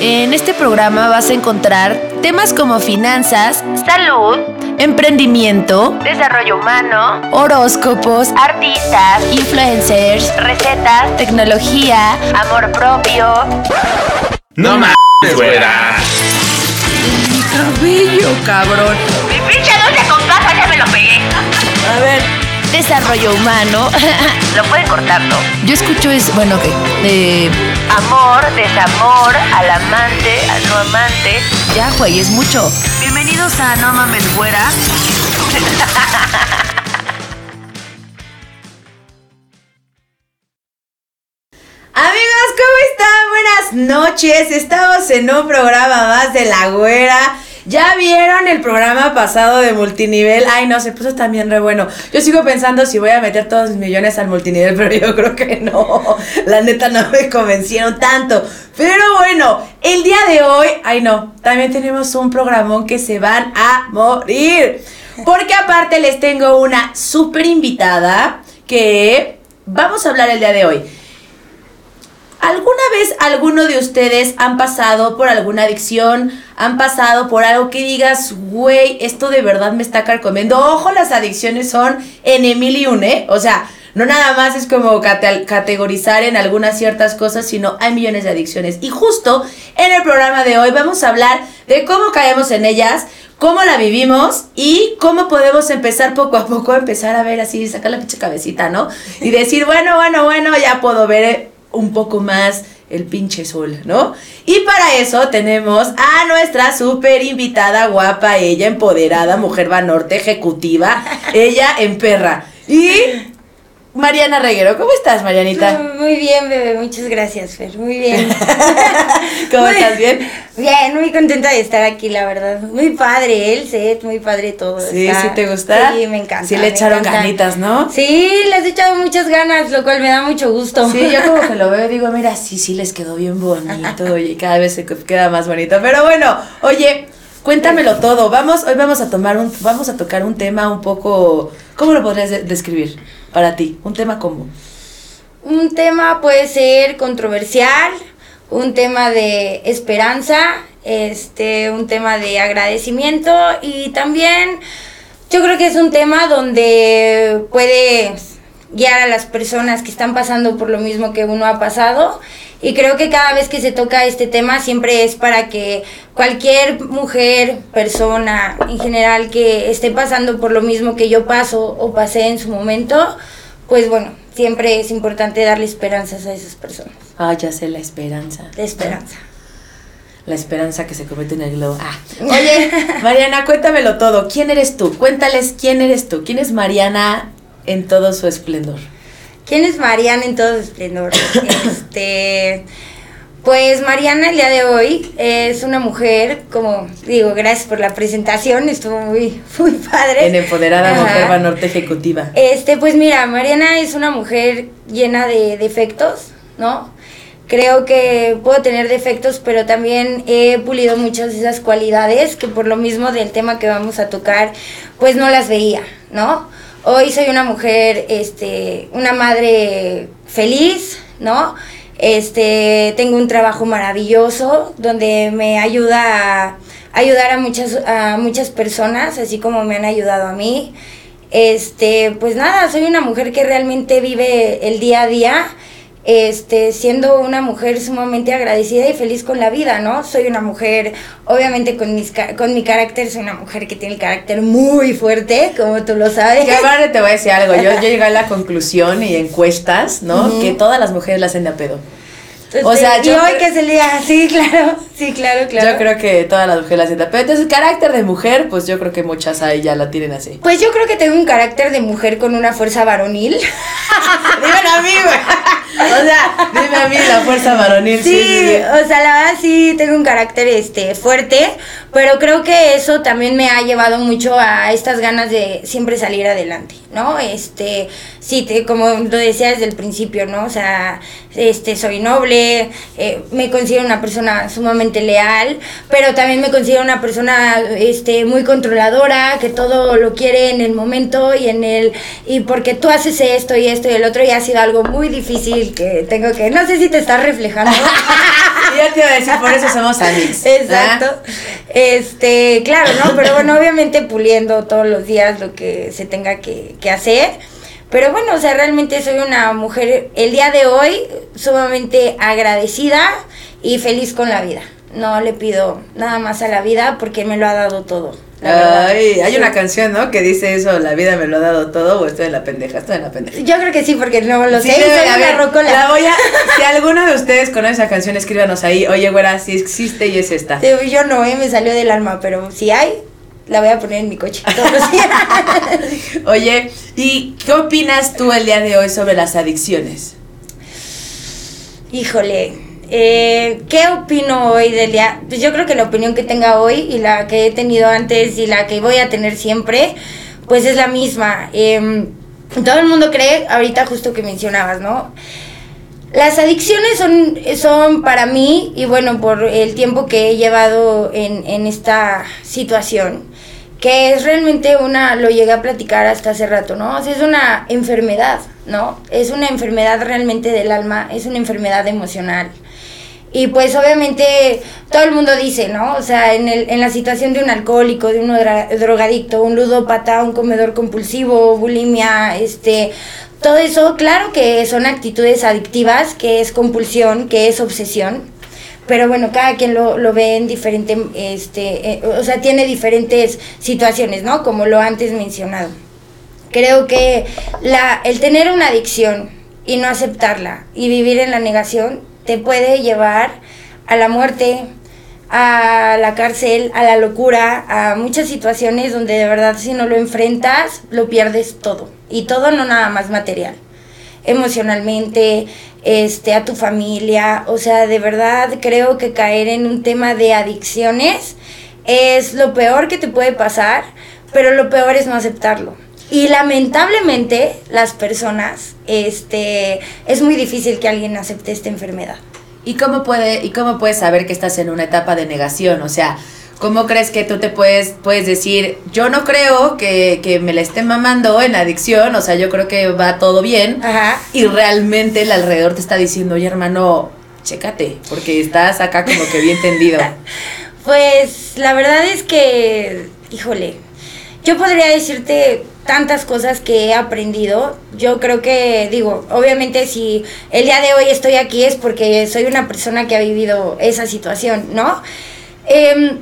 En este programa vas a encontrar temas como finanzas, salud, emprendimiento, desarrollo humano, horóscopos, artistas, influencers, recetas, tecnología, amor propio. No mames, güera. mi cabello, cabrón. Mi pinche dulce con casa ya me lo pegué. A ver, desarrollo humano. Lo pueden cortar, ¿no? Yo escucho es, bueno, ¿qué? De Amor, desamor, al amante, al no amante. ya, güey, es mucho. Bienvenidos a No Mames Güera. Amigos, ¿cómo están? Buenas noches. Estamos en un programa más de La Güera. ¿Ya vieron el programa pasado de multinivel? Ay, no, se puso también re bueno. Yo sigo pensando si voy a meter todos mis millones al multinivel, pero yo creo que no. La neta no me convencieron tanto. Pero bueno, el día de hoy, ay no, también tenemos un programón que se van a morir. Porque aparte les tengo una súper invitada que vamos a hablar el día de hoy. ¿Alguna vez alguno de ustedes han pasado por alguna adicción? ¿Han pasado por algo que digas, güey, esto de verdad me está carcomiendo? Ojo, las adicciones son en y un, ¿eh? O sea, no nada más es como cate- categorizar en algunas ciertas cosas, sino hay millones de adicciones. Y justo en el programa de hoy vamos a hablar de cómo caemos en ellas, cómo la vivimos y cómo podemos empezar poco a poco a empezar a ver así, sacar la pinche cabecita, ¿no? Y decir, bueno, bueno, bueno, ya puedo ver un poco más el pinche sol, ¿no? Y para eso tenemos a nuestra súper invitada, guapa, ella empoderada, mujer vanorte, ejecutiva, ella en perra. Y Mariana Reguero, ¿cómo estás, Marianita? Muy bien, bebé, muchas gracias, Fer. Muy bien. ¿Cómo Muy- estás? ¿Bien? Bien, muy contenta de estar aquí, la verdad. Muy padre el set, muy padre todo. Sí, está- ¿sí te gusta? Sí, me encanta. Sí le echaron encanta. ganitas, ¿no? Sí, les he echado muchas ganas, lo cual me da mucho gusto. Sí, yo como que lo veo y digo, mira, sí, sí les quedó bien bonito, oye, y cada vez se queda más bonito. Pero bueno, oye, cuéntamelo todo. Vamos, hoy vamos a tomar un, vamos a tocar un tema un poco, ¿cómo lo podrías de- describir para ti? Un tema como. Un tema puede ser controversial, un tema de esperanza, este, un tema de agradecimiento y también yo creo que es un tema donde puede guiar a las personas que están pasando por lo mismo que uno ha pasado y creo que cada vez que se toca este tema siempre es para que cualquier mujer, persona en general que esté pasando por lo mismo que yo paso o pasé en su momento, pues bueno, siempre es importante darle esperanzas a esas personas. Ah, ya sé, la esperanza. De esperanza. La esperanza que se comete en el globo. Ah. Oye, Mariana, cuéntamelo todo. ¿Quién eres tú? Cuéntales quién eres tú. ¿Quién es Mariana en todo su esplendor? ¿Quién es Mariana en todo su esplendor? este, pues Mariana el día de hoy es una mujer, como digo, gracias por la presentación, estuvo muy, muy padre. En Empoderada Ajá. Mujer Banorte Ejecutiva. Este, pues mira, Mariana es una mujer llena de defectos, ¿no? Creo que puedo tener defectos, pero también he pulido muchas de esas cualidades que por lo mismo del tema que vamos a tocar, pues no las veía, ¿no? Hoy soy una mujer, este, una madre feliz, ¿no? Este, tengo un trabajo maravilloso donde me ayuda a ayudar a muchas, a muchas personas, así como me han ayudado a mí. Este, pues nada, soy una mujer que realmente vive el día a día, este, siendo una mujer sumamente agradecida y feliz con la vida, ¿no? Soy una mujer, obviamente con, mis, con mi carácter, soy una mujer que tiene el carácter muy fuerte, como tú lo sabes. Que aparte te voy a decir algo, yo, yo llegué a la conclusión y encuestas, ¿no? Que todas las mujeres la hacen de a pedo. Entonces, o sea, y yo hoy que es el día, sí, claro, sí, claro, claro. Yo creo que todas las mujeres la hacen de a pedo. Entonces, carácter de mujer, pues yo creo que muchas ahí ya la tienen así. Pues yo creo que tengo un carácter de mujer con una fuerza varonil. Dímelo a mí, güey. O sea, dime a mí la fuerza varonil. Sí, Sí, o sea, la verdad sí tengo un carácter este fuerte, pero creo que eso también me ha llevado mucho a estas ganas de siempre salir adelante, ¿no? Este, sí, te, como lo decía desde el principio, ¿no? O sea, este, soy noble, eh, me considero una persona sumamente leal, pero también me considero una persona, este, muy controladora, que todo lo quiere en el momento y en el, y porque tú haces esto y esto y el otro, y ha sido algo muy difícil y que tengo que, no sé si te estás reflejando. ya te iba a decir, por eso somos amigos. Exacto. Este, claro, ¿no? Pero bueno, obviamente puliendo todos los días lo que se tenga que, que hacer. Pero bueno, o sea, realmente soy una mujer el día de hoy sumamente agradecida y feliz con la vida. No le pido nada más a la vida porque me lo ha dado todo. Ay, hay Sí. una canción, ¿no? Que dice eso, la vida me lo ha dado todo, o estoy en la pendeja, estoy en la pendeja. Yo creo que sí, porque no lo Sí, sé. debe rocola. La voy a, si alguno de ustedes conoce esa canción, escríbanos ahí. Oye, güera, si existe y es esta. Sí, yo no, eh, me salió del alma, pero si hay, la voy a poner en mi coche. Oye, ¿y qué opinas tú el día de hoy sobre las adicciones? Híjole, eh, ¿qué opino hoy del día? Pues yo creo que la opinión que tenga hoy y la que he tenido antes y la que voy a tener siempre, pues es la misma. Em, todo el mundo cree, ahorita justo que mencionabas, ¿no? Las adicciones son, son para mí, y bueno, por el tiempo que he llevado en, en esta situación, que es realmente una, lo llegué a platicar hasta hace rato, ¿no? O sea, es una enfermedad, ¿no? Es una enfermedad realmente del alma, es una enfermedad emocional. Y pues obviamente todo el mundo dice, ¿no? O sea, en, el, en la situación de un alcohólico, de un drogadicto, un ludópata, un comedor compulsivo, bulimia, este, todo eso, claro que son actitudes adictivas, que es compulsión, que es obsesión, pero bueno, cada quien lo, lo ve en diferente, este, eh, o sea, tiene diferentes situaciones, ¿no? Como lo antes mencionado. Creo que la, el tener una adicción y no aceptarla y vivir en la negación te puede llevar a la muerte, a la cárcel, a la locura, a muchas situaciones donde de verdad si no lo enfrentas lo pierdes todo. Y todo no nada más material emocionalmente, este, a tu familia, o sea, de verdad creo que caer en un tema de adicciones es lo peor que te puede pasar, pero lo peor es no aceptarlo. Y lamentablemente las personas, este, es muy difícil que alguien acepte esta enfermedad. ¿Y cómo, puede, ¿Y cómo puedes saber que estás en una etapa de negación? O sea, ¿cómo crees que tú te puedes, puedes decir, yo no creo que, que me la estén mamando en adicción, o sea, yo creo que va todo bien, Ajá. y realmente el alrededor te está diciendo, oye hermano, chécate, porque estás acá como que bien tendido. Pues la verdad es que, híjole, yo podría decirte tantas cosas que he aprendido. Yo creo que, digo, obviamente si el día de hoy estoy aquí es porque soy una persona que ha vivido esa situación, ¿no? Em,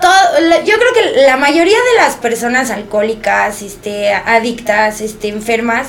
todo- yo creo que la mayoría de las personas alcohólicas, este, adictas, este, enfermas,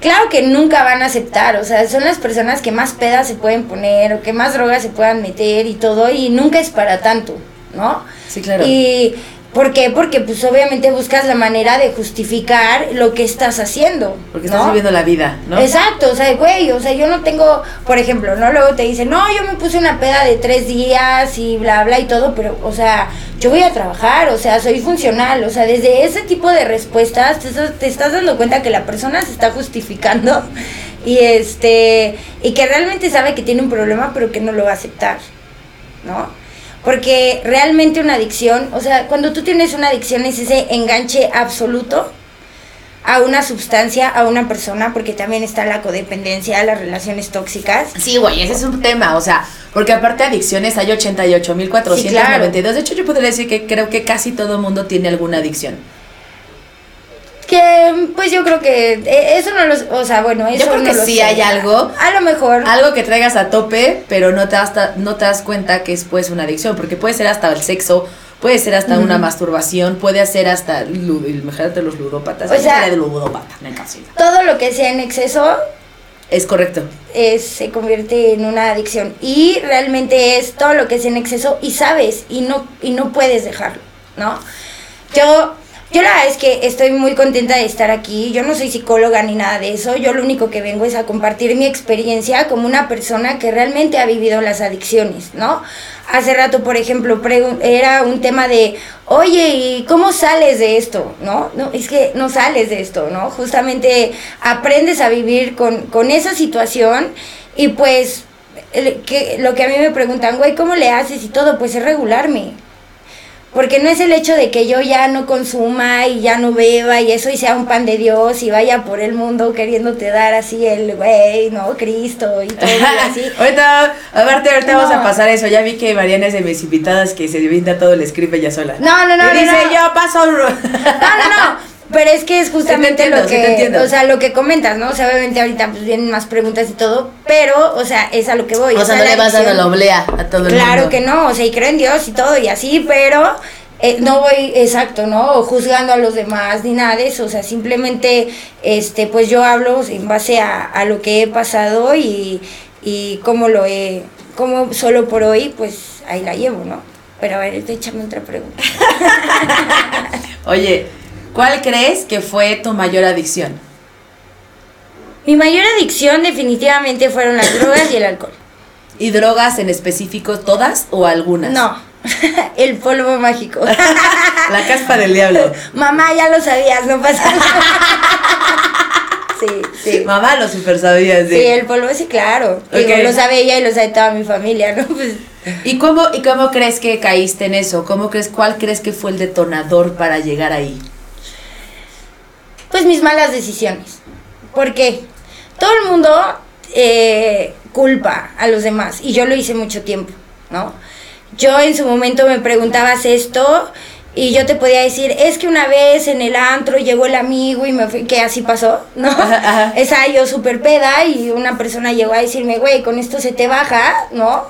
claro que nunca van a aceptar, o sea, son las personas que más pedas se pueden poner o que más drogas se puedan meter y todo, y nunca es para tanto, ¿no? Sí, claro. Y ¿por qué? Porque pues obviamente buscas la manera de justificar lo que estás haciendo. Porque estás viviendo la vida, ¿no? Exacto, o sea, güey, o sea, yo no tengo, por ejemplo, ¿no? Luego te dicen, no, yo me puse una peda de tres días y bla, bla y todo, pero, o sea, yo voy a trabajar, o sea, soy funcional, o sea, desde ese tipo de respuestas te te estás dando cuenta que la persona se está justificando y este, y que realmente sabe que tiene un problema, pero que no lo va a aceptar, ¿no? Porque realmente una adicción, o sea, cuando tú tienes una adicción es ese enganche absoluto a una sustancia, a una persona, porque también está la codependencia, las relaciones tóxicas. Sí, güey, ese es un tema, o sea, porque aparte de adicciones hay 88.492. Sí, claro. De hecho, yo podría decir que creo que casi todo mundo tiene alguna adicción. Que, pues yo creo que eh, eso no los, o sea, bueno, eso creo no que lo sí sé. hay algo. A lo mejor. Algo que traigas a tope, pero no te, das, ta- no te das cuenta que es pues una adicción, porque puede ser hasta el sexo, puede ser hasta una masturbación, puede ser hasta, imagínate los ludópatas, O Yo sea- de ludópata, me encanta. todo lo que sea en exceso Es correcto. es, se convierte en una adicción. Y realmente es todo lo que es en exceso y sabes y no, y no puedes dejarlo, ¿no? Yo, yo la verdad es que estoy muy contenta de estar aquí. Yo no soy psicóloga ni nada de eso. Yo lo único que vengo es a compartir mi experiencia como una persona que realmente ha vivido las adicciones, ¿no? Hace rato, por ejemplo, era un tema de, oye, ¿y cómo sales de esto? ¿No? No, es que no sales de esto, ¿no? Justamente aprendes a vivir con, con esa situación y pues que, lo que a mí me preguntan, güey, ¿cómo le haces y todo? Pues es regularme. Porque no es el hecho de que yo ya no consuma y ya no beba y eso y sea un pan de Dios y vaya por el mundo queriéndote dar así el güey, ¿no? Cristo y todo y así. ahorita, aparte, ahorita No. vamos a pasar eso. Ya vi que Mariana es de mis invitadas que se inventa todo el script ella sola. No, no, no, Y no, dice, no. yo paso. No, no, no. Pero es que es justamente entiendo, lo sí que, entiendo. o sea, lo que comentas, ¿no? O sea, obviamente ahorita pues vienen más preguntas y todo, pero, o sea, es a lo que voy. O sea, no le vas dando adicción- la oblea a todo el mundo. Claro que no, o sea, y creo en Dios y todo y así, pero eh, no voy exacto, ¿no? O juzgando a los demás ni nada de eso, o sea, simplemente, este, pues yo hablo en base a, a lo que he pasado y, y cómo lo he, cómo solo por hoy, pues ahí la llevo, ¿no? Pero a ver, échame otra pregunta. Oye, ¿cuál crees que fue tu mayor adicción? Mi mayor adicción definitivamente fueron las drogas y el alcohol. ¿Y drogas en específico todas o algunas? No, el polvo mágico. La caspa del diablo. Mamá, ya lo sabías, no pasa nada. Sí, sí. Mamá lo super sabías Sí, de. el polvo sí, claro. Digo, lo sabe ella y lo sabe toda mi familia, ¿no? Pues, ¿Y cómo, ¿Y cómo crees que caíste en eso? ¿Cómo crees, cuál crees que fue el detonador para llegar ahí? Pues mis malas decisiones. ¿Por qué? Todo el mundo eh, culpa a los demás y yo lo hice mucho tiempo, ¿no? Yo en su momento me preguntabas esto y yo te podía decir, es que una vez en el antro llegó el amigo y me fui, que así pasó, ¿no? Esa yo súper peda y una persona llegó a decirme, güey, con esto se te baja, ¿no?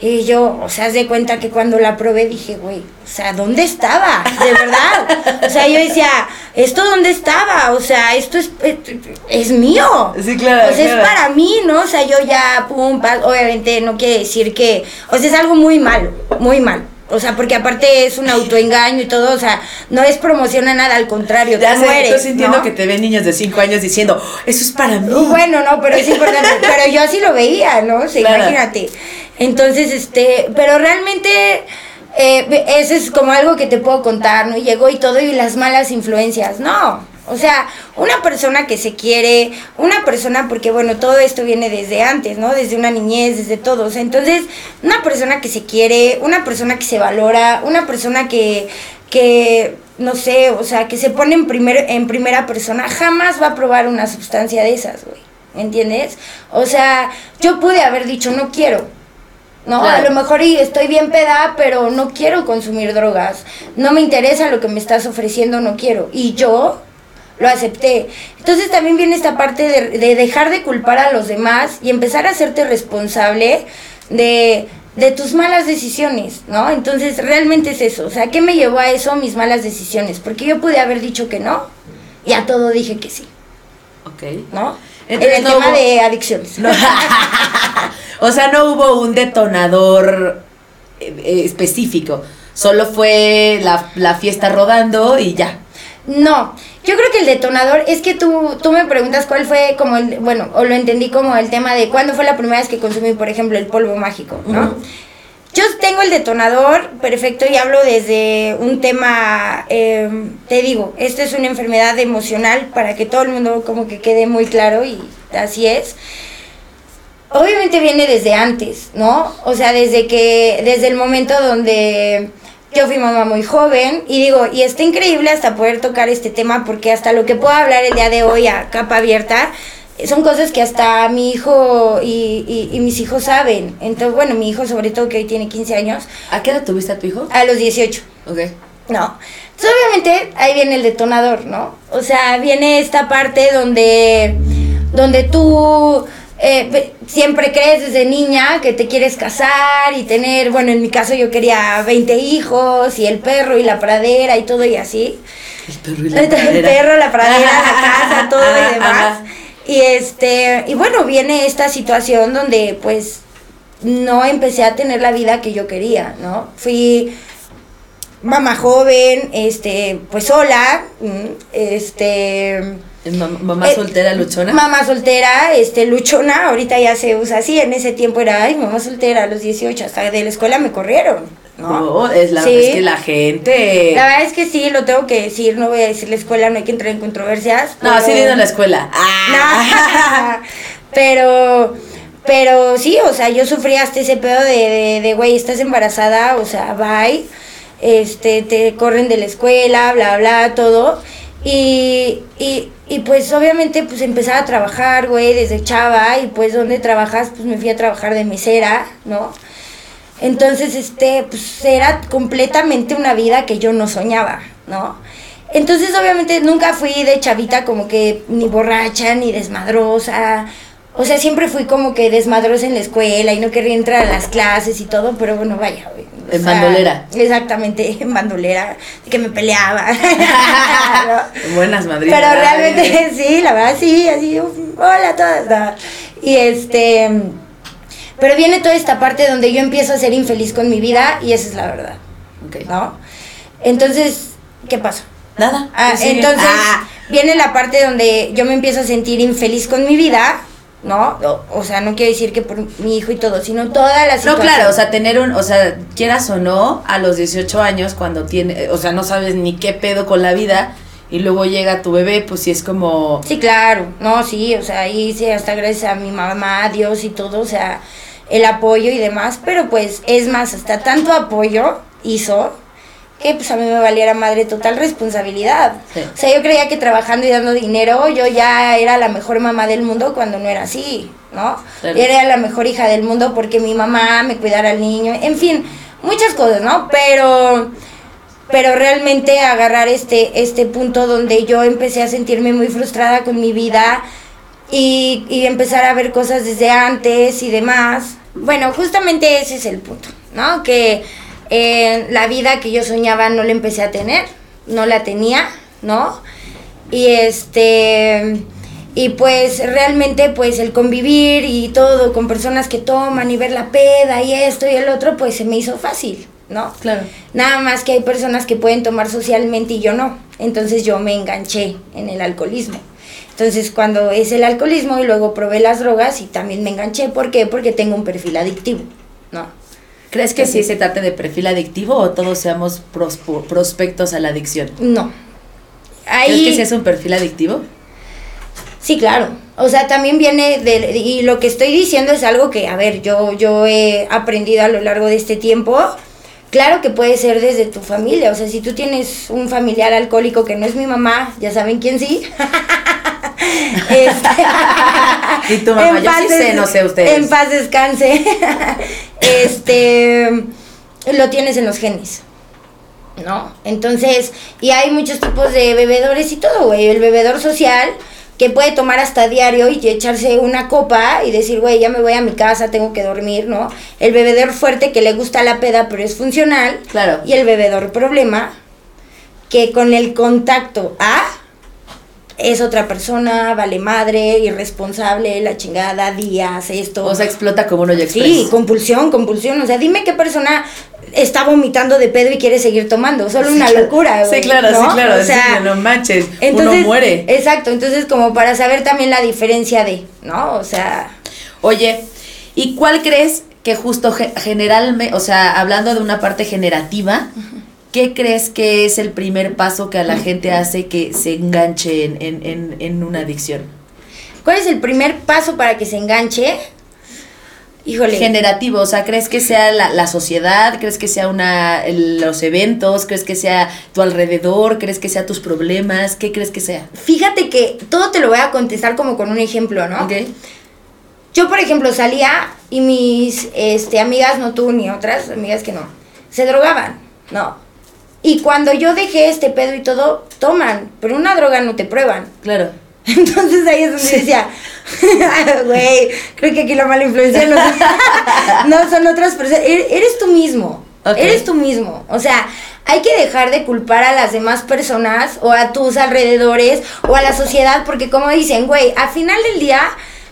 Y yo, o sea, haz de cuenta que cuando la probé dije, güey, o sea, ¿dónde estaba? De verdad. O sea, yo decía, ¿esto dónde estaba? O sea, esto es, es, es mío. Sí, claro, O sea, claro. es para mí, ¿no? O sea, yo ya, pum, pa- obviamente no quiere decir que, o sea, es algo muy malo, muy malo. O sea, porque aparte es un autoengaño y todo, o sea, no es promoción a nada, al contrario, Ya te sé, mueres, estoy sintiendo ¿no? que te ven niños de 5 años diciendo, eso es para mí. Bueno, no, pero es importante. pero yo así lo veía, ¿no? O sea, Claro. imagínate. Entonces, este, pero realmente eh, ese es como algo que te puedo contar, ¿no? Llegó y todo y las malas influencias. No. O sea, una persona que se quiere, una persona, porque bueno, todo esto viene desde antes, ¿no? Desde una niñez, desde todo. O sea, entonces, una persona que se quiere, una persona que se valora, una persona que, que no sé, o sea, que se pone en, primer, en primera persona, jamás va a probar una sustancia de esas, güey. ¿Entiendes? O sea, yo pude haber dicho, no quiero. No, Claro. a lo mejor y estoy bien peda, pero no quiero consumir drogas. No me interesa lo que me estás ofreciendo, no quiero. Y yo lo acepté. Entonces también viene esta parte de, de dejar de culpar a los demás y empezar a hacerte responsable de, de tus malas decisiones, ¿no? Entonces realmente es eso. O sea, ¿qué me llevó a eso? Mis malas decisiones. Porque yo pude haber dicho que no y a todo dije que sí, Ok. ¿no? Entonces, en el no tema hubo- de adicciones. No. o sea, no hubo un detonador eh, eh, específico. Solo fue la, la fiesta rodando y ya. No, yo creo que el detonador es que tú, tú me preguntas cuál fue como el, bueno, o lo entendí como el tema de cuándo fue la primera vez que consumí, por ejemplo, el polvo mágico, ¿no? Yo tengo el detonador perfecto y hablo desde un tema, eh, te digo, esta es una enfermedad emocional para que todo el mundo como que quede muy claro y así es. Obviamente viene desde antes, ¿no? O sea, desde que, desde el momento donde yo fui mamá muy joven y digo, y está increíble hasta poder tocar este tema porque hasta lo que puedo hablar el día de hoy a capa abierta son cosas que hasta mi hijo y, y- y mis hijos saben. Entonces, bueno, mi hijo sobre todo que hoy tiene 15 años, ¿A qué edad tuviste a tu hijo? a los 18. Ok. No. Entonces, obviamente, ahí viene el detonador, ¿no? O sea, viene esta parte donde, donde tú eh, siempre crees desde niña que te quieres casar y tener, bueno, en mi caso yo quería 20 hijos y el perro y la pradera y todo y así. El perro y la El pradera. perro, la pradera, la casa, todo y demás. Y este, y bueno, viene esta situación donde pues no empecé a tener la vida que yo quería, ¿no? Fui mamá joven, este, pues sola, mm, este, ¿Es mam- mamá eh, soltera luchona? Mamá soltera, este, luchona, ahorita ya se usa así, en ese tiempo era, ay, mamá soltera a los 18, hasta de la escuela me corrieron, ¿no? No, es, la, Sí. es que la gente... La verdad es que sí, lo tengo que decir, no voy a decir la escuela, no hay que entrar en controversias. No, pero- sí vino a la escuela. Ah. No, pero, pero sí, o sea, yo sufrí hasta ese pedo de, de, de, güey, estás embarazada, o sea, bye. este, te corren de la escuela, bla, bla, todo. Y, y, y pues obviamente pues empezaba a trabajar, güey, desde chava y pues donde trabajas, pues me fui a trabajar de mesera, ¿no? Entonces, este, pues era completamente una vida que yo no soñaba, ¿no? Entonces, obviamente, nunca fui de chavita como que ni borracha, ni desmadrosa. O sea, siempre fui como que desmadrosa en la escuela y no quería entrar a las clases y todo, pero bueno, vaya, güey. En sea, bandolera. Exactamente, en bandolera, que me peleaba. ¿no? Buenas madrinas. Pero realmente sí, la verdad sí, así, hola a todas. no. Y este, pero viene toda esta parte donde yo empiezo a ser infeliz con mi vida y esa es la verdad, Ok. ¿no? Entonces, ¿qué pasa? Nada. Ah, entonces Ah, viene la parte donde yo me empiezo a sentir infeliz con mi vida, ¿no? O, o sea, no quiero decir que por mi hijo y todo, sino toda la No, claro, o sea, tener un, o sea, quieras o no, a los 18 años, cuando tiene, o sea, no sabes ni qué pedo con la vida, y luego llega tu bebé, pues sí es como, Sí, claro, no, sí, o sea, ahí sí, hasta gracias a mi mamá, a Dios y todo, o sea, el apoyo y demás, pero pues es más, hasta tanto apoyo hizo que pues a mí me valiera madre total responsabilidad. Sí. O sea, yo creía que trabajando y dando dinero yo ya era la mejor mamá del mundo cuando no era así, ¿no? Claro. Yo era la mejor hija del mundo porque mi mamá me cuidara al niño, en fin, muchas cosas, ¿no? Pero pero realmente agarrar este, este punto donde yo empecé a sentirme muy frustrada con mi vida y, y empezar a ver cosas desde antes y demás. Bueno, justamente ese es el punto, ¿no? Que eh, la vida que yo soñaba no la empecé a tener, no la tenía, ¿no? Y este y pues realmente pues el convivir y todo con personas que toman y ver la peda y esto y el otro pues se me hizo fácil, ¿no? claro. Nada más que hay personas que pueden tomar socialmente y yo no. Entonces yo me enganché en el alcoholismo. Entonces cuando es el alcoholismo y luego probé las drogas y también me enganché. ¿Por qué? Porque tengo un perfil adictivo, ¿no? ¿Crees que sí se trate de perfil adictivo o todos seamos prospo- prospectos a la adicción? No. ¿Crees Ahí, que sí es un perfil adictivo? Sí, claro. O sea, también viene de... Y lo que estoy diciendo es algo que, a ver, yo, yo he aprendido a lo largo de este tiempo. Claro que puede ser desde tu familia. O sea, si tú tienes un familiar alcohólico que no es mi mamá, ya saben quién sí. Este- Y tu mamá, yo sí sé, no sé ustedes. En paz descanse. este... Lo tienes en los genes. ¿no? Entonces, y hay muchos tipos de bebedores y todo, güey. El bebedor social que puede tomar hasta diario y echarse una copa y decir, güey, ya me voy a mi casa, tengo que dormir, ¿no? El bebedor fuerte que le gusta la peda pero es funcional. Claro. Y el bebedor problema que con el contacto a es otra persona, vale madre, irresponsable, la chingada, días, esto. O sea, explota como hoyo express. Sí, compulsión, compulsión. O sea, dime qué persona está vomitando de pedo y quiere seguir tomando. Solo una locura. Sí, claro, ¿no? sí, claro. O sea, no manches. entonces, uno muere. Exacto, entonces como para saber también la diferencia de, ¿no? O sea, Oye, ¿y cuál crees que justo generalmente, o sea, hablando de una parte generativa, ¿qué crees que es el primer paso que a la gente hace que se enganche en, en, en, en una adicción? ¿cuál es el primer paso para que se enganche? Híjole. Generativo, o sea, ¿crees que sea la, la sociedad? ¿Crees que sea una los eventos? ¿Crees que sea tu alrededor? ¿Crees que sea tus problemas? ¿Qué crees que sea? Fíjate que todo te lo voy a contestar como con un ejemplo, ¿no? ¿Ok? Yo, por ejemplo, salía y mis este, amigas, no tú ni otras amigas que no, se drogaban, ¿no? Y cuando yo dejé este pedo y todo, toman, pero una droga no te prueban. Claro. Entonces ahí es donde decía, güey, creo que aquí la mala influencia no, no son otras personas, Er- eres tú mismo, eres tú mismo. O sea, hay que dejar de culpar a las demás personas o a tus alrededores o a la sociedad, porque como dicen, güey, al final del día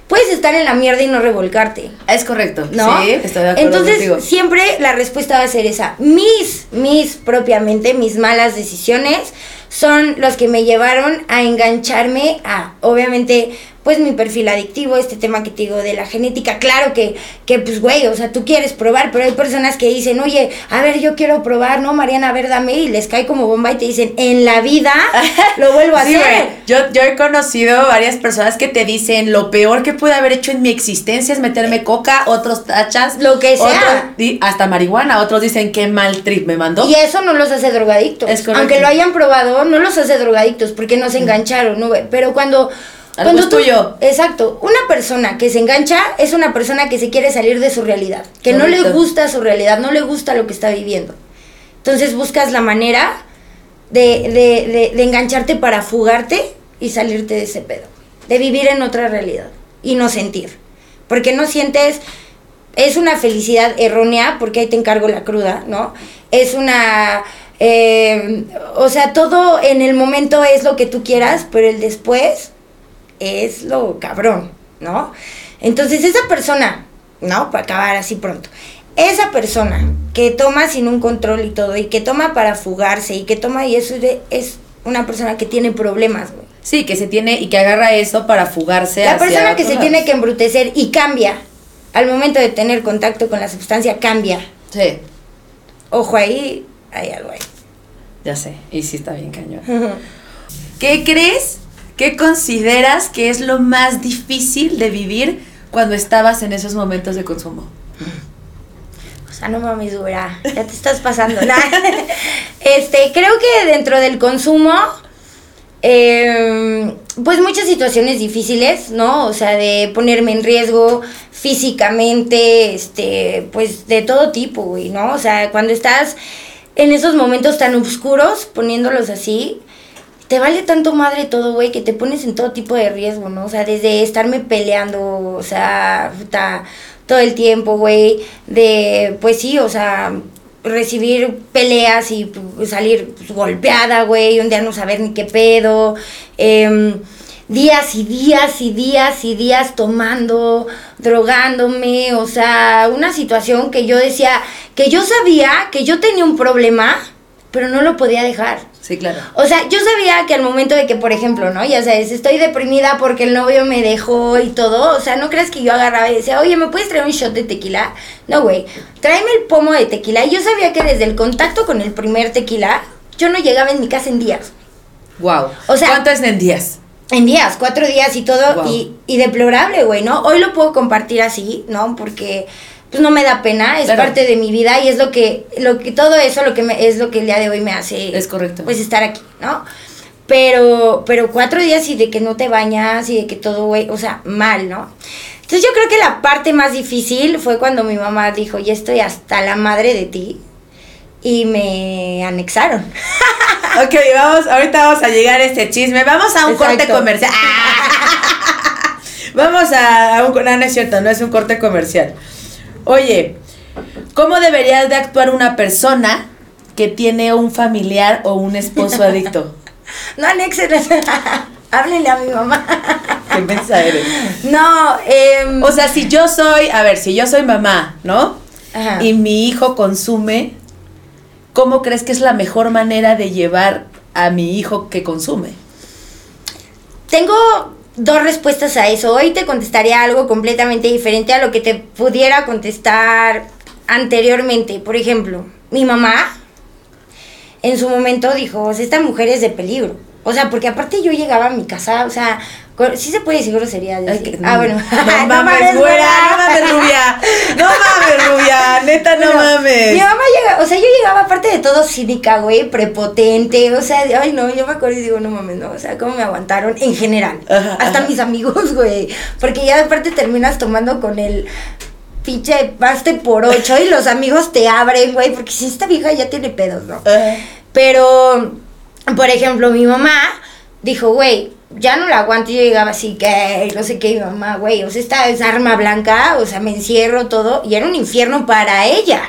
puedes estar en la mierda y no revolcarte. Es correcto. ¿no? Sí, estoy de acuerdo Entonces, contigo. siempre la respuesta va a ser esa. Mis, mis propiamente, mis malas decisiones son los que me llevaron a engancharme a, obviamente, pues mi perfil adictivo, este tema que te digo de la genética, claro que, que pues güey, o sea, tú quieres probar, pero hay personas que dicen, oye, a ver, yo quiero probar, ¿no? Mariana, a ver, dame, y les cae como bomba y te dicen, en la vida lo vuelvo a Sí, hacer. Yo, yo he conocido varias personas que te dicen lo peor que pude haber hecho en mi existencia es meterme coca, otros tachas, Lo que sea. otros hasta marihuana, otros dicen qué mal trip me mandó. Y eso no los hace drogadictos. Es. Aunque lo hayan probado, no los hace drogadictos porque no se engancharon, ¿no? Pero cuando... Algo cuando es tuyo. Exacto. Una persona que se engancha es una persona que se quiere salir de su realidad. Que no le gusta su realidad, no le gusta lo que está viviendo. Entonces buscas la manera de, de, de, de engancharte para fugarte y salirte de ese pedo. De vivir en otra realidad y no sentir. Porque no sientes es una felicidad errónea, porque ahí te encargo la cruda, ¿no? Es una... eh, o sea, todo en el momento es lo que tú quieras, pero el después es lo cabrón, ¿no? Entonces esa persona, ¿no? Para acabar así pronto. Esa persona que toma sin un control y todo, y que toma para fugarse, y que toma, y eso es, de- es una persona que tiene problemas, güey. Sí, que se tiene y que agarra eso para fugarse. La hacia persona que se tiene que embrutecer y cambia al momento de tener contacto con la sustancia, cambia. Sí, Ojo ahí, hay algo ahí. ya sé. Y sí está bien cañón. ¿Qué crees? ¿Qué consideras que es lo más difícil de vivir cuando estabas en esos momentos de consumo? O sea, no mames, güera, ya te estás pasando. Nah. este, creo que dentro del consumo, eh, pues muchas situaciones difíciles, ¿no? O sea, de ponerme en riesgo físicamente, este, pues de todo tipo, güey, ¿no? O sea, cuando estás en esos momentos tan oscuros, poniéndolos así, te vale tanto madre todo, güey, que te pones en todo tipo de riesgo, ¿no? O sea, desde estarme peleando, o sea, puta, todo el tiempo, güey, de, pues sí, o sea, recibir peleas y pues, salir pues, golpeada, güey, un día no saber ni qué pedo, em, días y días y días y días tomando, drogándome, o sea, una situación que yo decía, que yo sabía que yo tenía un problema, pero no lo podía dejar. Sí, claro. O sea, yo sabía que al momento de que, por ejemplo, ¿no? Ya sabes, estoy deprimida porque el novio me dejó y todo. O sea, no crees que yo agarraba y decía, oye, ¿me puedes traer un shot de tequila? No, güey. Tráeme el pomo de tequila. Y yo sabía que desde el contacto con el primer tequila, yo no llegaba en mi casa en días. Wow. O sea- ¿cuánto es en días? En días, cuatro días y todo. Y, y deplorable, güey, ¿no? Hoy lo puedo compartir así, ¿no? Porque pues no me da pena, es Claro. parte de mi vida y es lo que, lo que, todo eso lo que me, es lo que el día de hoy me hace Es correcto. pues estar aquí, ¿no? Pero, pero cuatro días y de que no te bañas y de que todo, güey, o sea, mal, ¿no? Entonces yo creo que la parte más difícil fue cuando mi mamá dijo, ya estoy hasta la madre de ti. Y me anexaron. Ok, vamos, ahorita vamos a llegar a este chisme. Vamos a un Exacto. corte comercial. Vamos a, a un... No, no es cierto, no es un corte comercial. Oye, ¿cómo debería de actuar una persona que tiene un familiar o un esposo adicto? No anexen, háblenle a mi mamá. ¿Qué mensa eres? No, eh, O sea, si yo soy, a ver, si yo soy mamá, ¿no? Ajá. Y mi hijo consume, ¿cómo crees que es la mejor manera de llevar a mi hijo que consume? Tengo dos respuestas a eso. Hoy te contestaría algo completamente diferente a lo que te pudiera contestar anteriormente. Por ejemplo, mi mamá en su momento dijo, "O sea, esta mujer es de peligro. O sea, porque aparte yo llegaba a mi casa, o sea, co- sí se puede decir grosería. Que- ah, bueno. No, mames, güera, no mames, rubia. No mames, rubia, neta, no Bueno, mames. Mi mamá o sea, yo llegaba aparte de todo cínica, güey, prepotente, o sea, de- ay no, yo me acuerdo y digo, no mames, no, o sea, cómo me aguantaron en general, Ajá, hasta ajá. mis amigos, güey, porque ya aparte terminas tomando con el pinche paste por ocho y los amigos te abren, güey, porque si esta vieja ya tiene pedos, ¿no? Ajá. Pero, por ejemplo, mi mamá dijo, güey, ya no la aguanto. Yo llegaba así, que no sé qué, mi mamá, güey, o sea, esta es arma blanca, o sea, me encierro todo. Y era un infierno para ella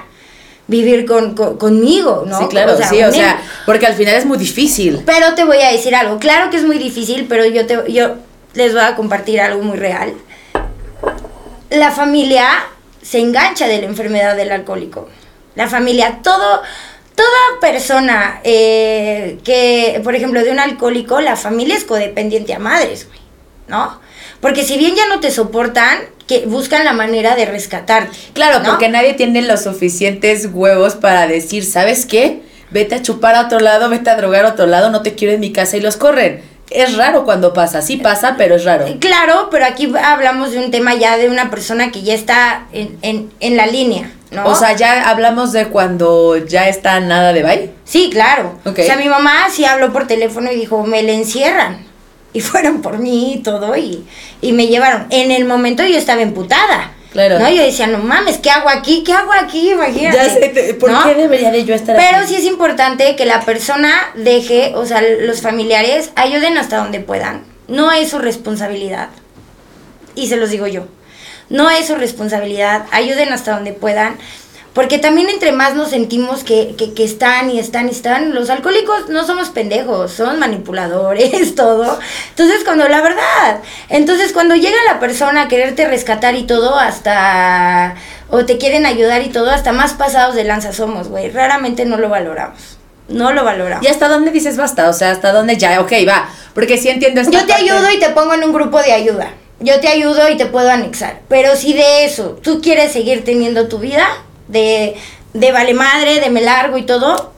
vivir con, con- conmigo, ¿no? Sí, claro, sí, o sea, porque al final es muy difícil. pero te voy a decir algo. Claro que es muy difícil, pero yo te yo les voy a compartir algo muy real. La familia se engancha de la enfermedad del alcohólico. La familia, todo, toda persona eh, que, por ejemplo, de un alcohólico, la familia es codependiente a madres, güey, ¿no? Porque si bien ya no te soportan, que buscan la manera de rescatarte. Claro, ¿no? porque nadie tiene los suficientes huevos para decir, ¿sabes qué? Vete a chupar a otro lado, vete a drogar a otro lado, no te quiero en mi casa y los corren. Es raro cuando pasa, sí pasa, pero es raro. Claro, pero aquí hablamos de un tema ya de una persona que ya está en, en, en la línea, ¿no? O sea, ya hablamos de cuando ya está nada de bye. Sí, claro. O sea, mi mamá sí habló por teléfono y dijo, me le encierran. Y fueron por mí y todo, y, y me llevaron. En el momento yo estaba emputada. Claro. ¿No? Yo decía, no mames, ¿qué hago aquí? ¿Qué hago aquí? Imagínate. Ya sé, te- ¿por ¿no? qué debería de yo estar Pero aquí? sí es importante que la persona deje, o sea, los familiares ayuden hasta donde puedan. No es su responsabilidad. Y se los digo yo. No es su responsabilidad. Ayuden hasta donde puedan. Porque también entre más nos sentimos que, que, que están y están y están, los alcohólicos no somos pendejos, somos manipuladores, todo. Entonces, cuando la verdad, entonces cuando llega la persona a quererte rescatar y todo, hasta, o te quieren ayudar y todo, hasta más pasados de lanza somos, güey. Raramente no lo valoramos. No lo valoramos. ¿Y hasta dónde dices basta? O sea, hasta dónde ya, ok, va. Porque sí entiendo esta Yo te parte. ayudo y te pongo en un grupo de ayuda. Yo te ayudo y te puedo anexar. Pero si de eso tú quieres seguir teniendo tu vida, de, de vale madre, de me largo y todo,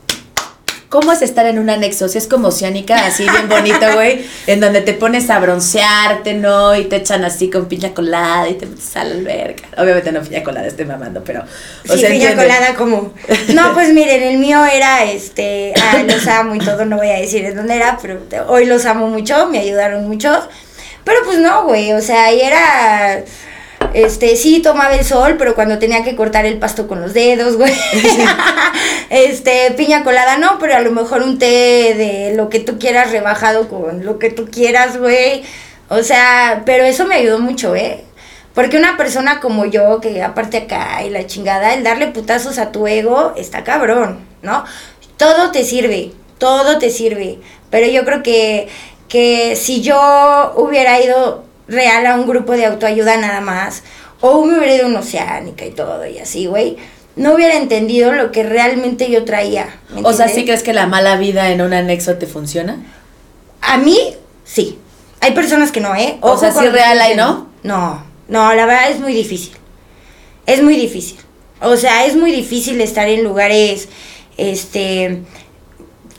¿Cómo es estar en un anexo? Si es como oceánica, así bien bonito, güey, en donde te pones a broncearte, ¿no? Y te echan así con piña colada y te metes a la alberca. Obviamente no piña colada, estoy mamando, pero... O sí, sea, piña colada como. No, pues miren, el mío era este, ah, los amo y todo, no voy a decir en dónde era, pero hoy los amo mucho, me ayudaron mucho. Pero pues no, güey, o sea, ahí era este, sí tomaba el sol, pero cuando tenía que cortar el pasto con los dedos, güey. este, piña colada no, pero a lo mejor un té de lo que tú quieras rebajado con lo que tú quieras, güey. O sea, pero eso me ayudó mucho, ¿eh? Porque una persona como yo, que aparte acá y la chingada, el darle putazos a tu ego está cabrón, ¿no? Todo te sirve, todo te sirve. Pero yo creo que, que si yo hubiera ido real a un grupo de autoayuda nada más, o me hubiera ido a una oceánica y todo y así, güey, no hubiera entendido lo que realmente yo traía. ¿me O sea? ¿sí crees que la mala vida en un anexo te funciona? A mí, sí. Hay personas que no, ¿eh? O sea, sí real hay, diciendo. No, no, la verdad es muy difícil. Es muy difícil. O sea, es muy difícil estar en lugares, este,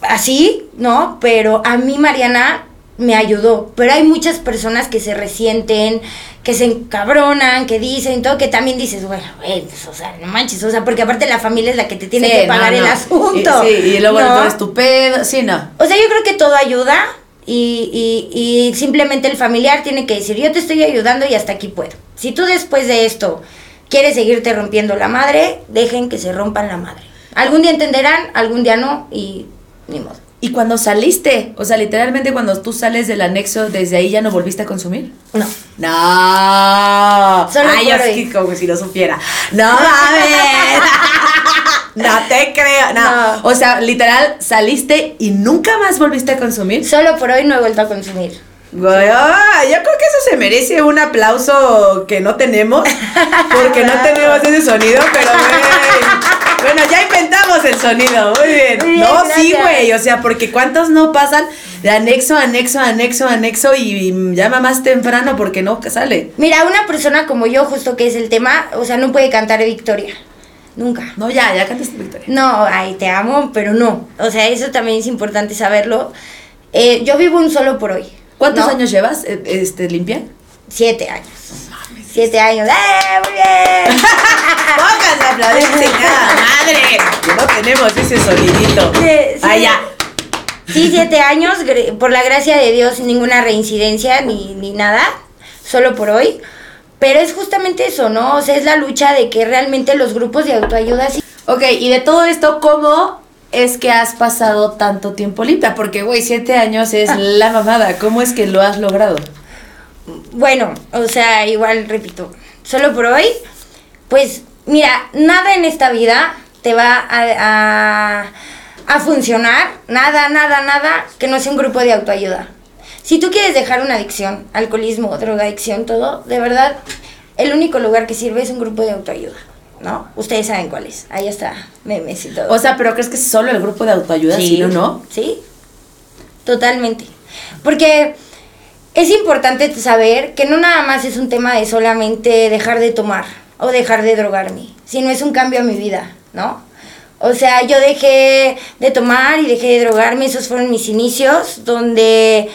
así, ¿no? Pero a mí, Mariana, me ayudó. Pero hay muchas personas que se resienten, que se encabronan, que dicen todo, que también dices, bueno, pues, o sea, no manches, o sea, porque aparte la familia es la que te tiene Sí, que no, pagar el asunto. Y, sí, y luego ¿no? eres tu pedo. Sí, no. O sea, yo creo que todo ayuda y, y, y simplemente el familiar tiene que decir, yo te estoy ayudando y hasta aquí puedo. Si tú después de esto quieres seguirte rompiendo la madre, dejen que se rompan la madre. Algún día entenderán, algún día no y ni modo. Y cuando saliste, o sea, literalmente cuando tú sales del anexo, desde ahí ya no volviste a consumir. No. No. Solo Ay, yo como si lo supiera. No mames. no te creo. No. No. O sea, literal, saliste y nunca más volviste a consumir. Solo por hoy no he vuelto a consumir. Yo creo que eso se merece un aplauso que no tenemos, porque no tenemos ese sonido, pero güey, bueno, ya inventamos el sonido, muy bien. Muy bien, no, sí, güey, o sea, porque cuántos no pasan de anexo, anexo, anexo, anexo y llama más temprano porque no sale. Mira, una persona como yo, justo que es el tema, o sea, no puede cantar Victoria. Nunca. No, ya, ya cantaste Victoria. No, ay, te amo, pero no. O sea, eso también es importante saberlo. Eh, yo vivo un solo por hoy. ¿Cuántos ¿no? años llevas eh, este, limpia? Siete años. Siete años. ¡Eh, muy bien! Pónganse a aplaudir, chingada madre. Que no tenemos ese sonidito. Sí, sí. Ah, ya. Sí, siete años, gr- por la gracia de Dios, ninguna reincidencia ni, ni nada, solo por hoy. Pero es justamente eso, ¿no? O sea, es la lucha de que realmente los grupos de autoayuda sí. Ok, y de todo esto, ¿cómo es que has pasado tanto tiempo limpia? Porque, güey, siete años es la mamada. ¿Cómo es que lo has logrado? Bueno, o sea, igual repito, solo por hoy, pues mira, nada en esta vida te va a, a, a funcionar, nada, nada, nada, que no sea un grupo de autoayuda. Si tú quieres dejar una adicción, alcoholismo, drogadicción, todo, de verdad, el único lugar que sirve es un grupo de autoayuda, ¿no? Ustedes saben cuál es, ahí está, memes y todo. O sea, ¿pero crees que es solo el grupo de autoayuda? Sí, no, no. Sí, totalmente. Porque es importante saber que no nada más es un tema de solamente dejar de tomar o dejar de drogarme, sino es un cambio a mi vida, ¿no? O sea, yo dejé de tomar y dejé de drogarme, esos fueron mis inicios, donde,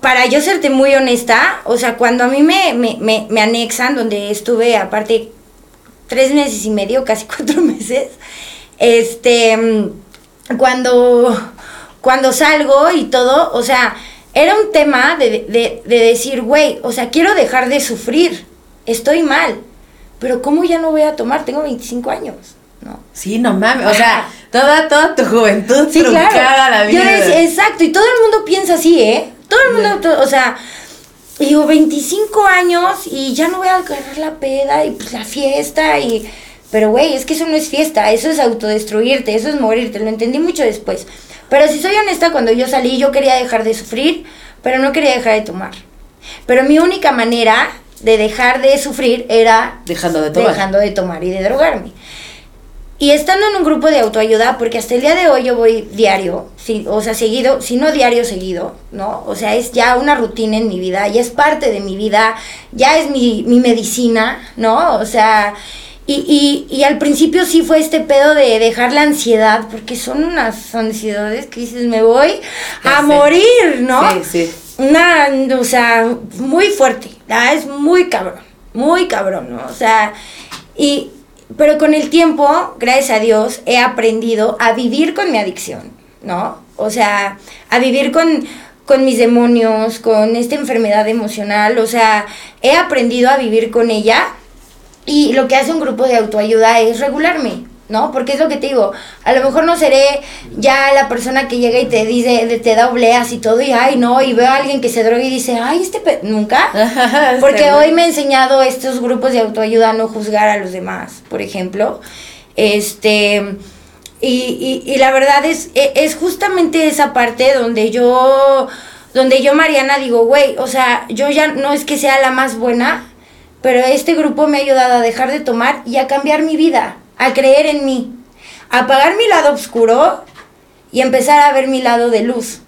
para yo serte muy honesta, o sea, cuando a mí me, me, me, me anexan, donde estuve aparte tres meses y medio, casi cuatro meses, este, mm, cuando, cuando salgo y todo, o sea, era un tema de, de, de decir, güey, o sea, quiero dejar de sufrir, estoy mal, pero ¿cómo ya no voy a tomar? Tengo 25 años, ¿no? Sí, no mames. O sea, toda, toda tu juventud Sí, truncada claro. la vida. Yo decía, exacto, y todo el mundo piensa así, ¿eh? Todo el mundo, to- o sea, digo, 25 años y ya no voy a agarrar la peda y pues la fiesta y... Pero, güey, es que eso no es fiesta, eso es autodestruirte, eso es morirte, lo entendí mucho después. Pero si soy honesta, cuando yo salí yo quería dejar de sufrir, pero no quería dejar de tomar. Pero mi única manera de dejar de sufrir era Dejando de tomar. dejando de tomar y de drogarme. Y estando en un grupo de autoayuda, porque hasta el día de hoy yo voy diario, sí, o sea, seguido, si no diario, seguido, ¿no? O sea, es ya una rutina en mi vida, ya es parte de mi vida, ya es mi, mi medicina, ¿no? O sea, y, y, y al principio sí fue este pedo de dejar la ansiedad, porque son unas ansiedades que dices, me voy a morir, ¿no? Sí, sí. una, o sea, muy fuerte, ¿verdad? es muy cabrón, muy cabrón, ¿no? O sea, y, pero con el tiempo, gracias a Dios, he aprendido a vivir con mi adicción, ¿no? O sea, a vivir con, con mis demonios, con esta enfermedad emocional, o sea, he aprendido a vivir con ella y lo que hace un grupo de autoayuda es regularme, ¿no? Porque es lo que te digo, a lo mejor no seré ya la persona que llega y te dice, te da obleas y todo, y ay, no, y veo a alguien que se droga y dice, ay, este pe-", nunca. Porque Este, hoy me ha enseñado estos grupos de autoayuda a no juzgar a los demás, por ejemplo. Este. Y, y, y la verdad es, e- es justamente esa parte donde yo, donde yo, Mariana, digo, güey, o sea, yo ya no es que sea la más buena, pero este grupo me ha ayudado a dejar de tomar y a cambiar mi vida, a creer en mí, a apagar mi lado oscuro y empezar a ver mi lado de luz,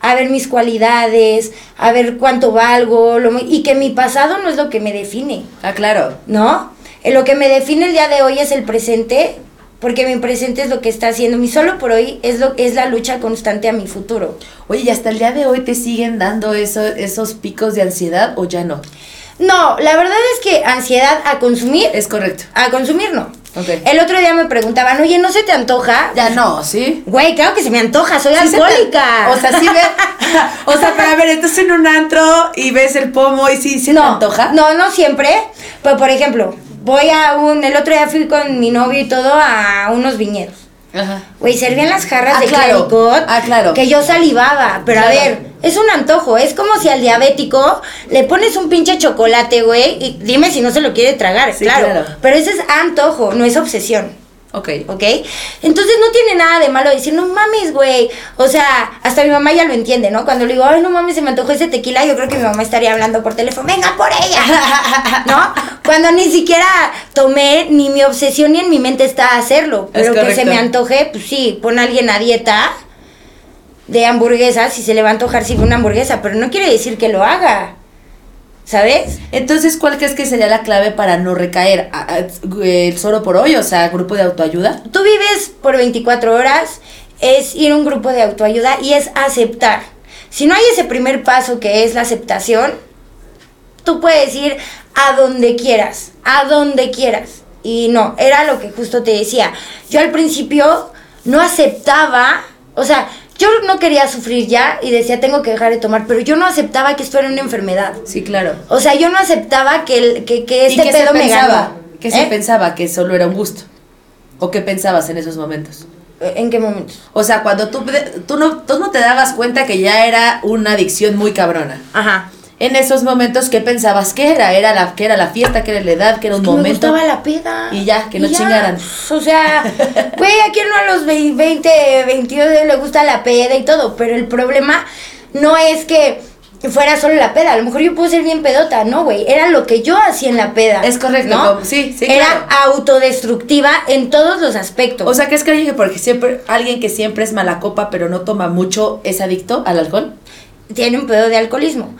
a ver mis cualidades, a ver cuánto valgo, lo, y que mi pasado no es lo que me define. Ah, claro. ¿no? Eh, Lo que me define el día de hoy es el presente, porque mi presente es lo que está haciendo. Mi solo por hoy es lo es la lucha constante a mi futuro. Oye, ¿y hasta el día de hoy te siguen dando eso, esos picos de ansiedad o ya no? No, la verdad es que ansiedad a consumir, Es correcto. a consumir no. Ok. El otro día me preguntaban, oye, ¿no se te antoja? Ya no, ¿sí? Güey, claro que se me antoja, soy Sí se te- alcohólica. o sea, sí ves. o sea, pero a ver, estás en un antro y ves el pomo y sí, sí te no, antoja. No, no siempre. Pero por ejemplo, voy a un. El otro día fui con mi novio y todo a unos viñedos. Güey, servían las jarras Ah, de claro. clericot Ah, claro. que yo salivaba. Pero a ver, es un antojo. Es como si al diabético le pones un pinche chocolate, güey, y dime si no se lo quiere tragar. Sí, claro. Pero ese es antojo, no es obsesión. Ok. ¿Ok? Entonces no tiene nada de malo decir, no mames, güey. O sea, hasta mi mamá ya lo entiende, ¿no? Cuando le digo, ay, no mames, se me antojó ese tequila, yo creo que mi mamá estaría hablando por teléfono, venga por ella, ¿no? Cuando ni siquiera tomé, ni mi obsesión ni en mi mente está hacerlo. Es Pero que se me antoje, pues sí, pon a alguien a dieta de hamburguesas y se le va a antojar sí una hamburguesa, pero no quiere decir que lo haga. ¿Sabes? Entonces, ¿cuál crees que sería la clave para no recaer? ¿A- a- ¿El solo por hoy? O sea, grupo de autoayuda. tú vives por 24 horas, es ir a un grupo de autoayuda y es aceptar. Si no hay ese primer paso que es la aceptación, tú puedes ir a donde quieras, a donde quieras. Y no, era lo que justo te decía. Yo al principio no aceptaba, o sea, yo no quería sufrir ya y decía tengo que dejar de tomar, pero yo no aceptaba que esto era una enfermedad. Sí, claro. O sea, yo no aceptaba que, el, que, que este ¿Y qué se pedo me pensaba? ganó. ¿Qué se ¿Eh? pensaba? ¿Que solo era un gusto? ¿O qué pensabas en esos momentos? ¿En qué momentos? O sea, cuando tú, tú, no, tú no te dabas cuenta que ya era una adicción muy cabrona. Ajá. En esos momentos, ¿qué pensabas que era? ¿Era la, que era la fiesta? ¿Que era la edad? ¿Que era un que me momento? gustaba la peda. Y ya, que no ya. chingaran. O sea, güey, a quién no a los 20, 22 le gusta la peda y todo, pero el problema no es que fuera solo la peda, a lo mejor yo puedo ser bien pedota, no, güey, era lo que yo hacía en la peda. Es correcto, ¿no? sí, sí, Era claro. autodestructiva en todos los aspectos. O sea, ¿crees que alguien que, porque siempre, alguien que siempre es mala copa pero no toma mucho es adicto al alcohol? tiene un pedo de alcoholismo.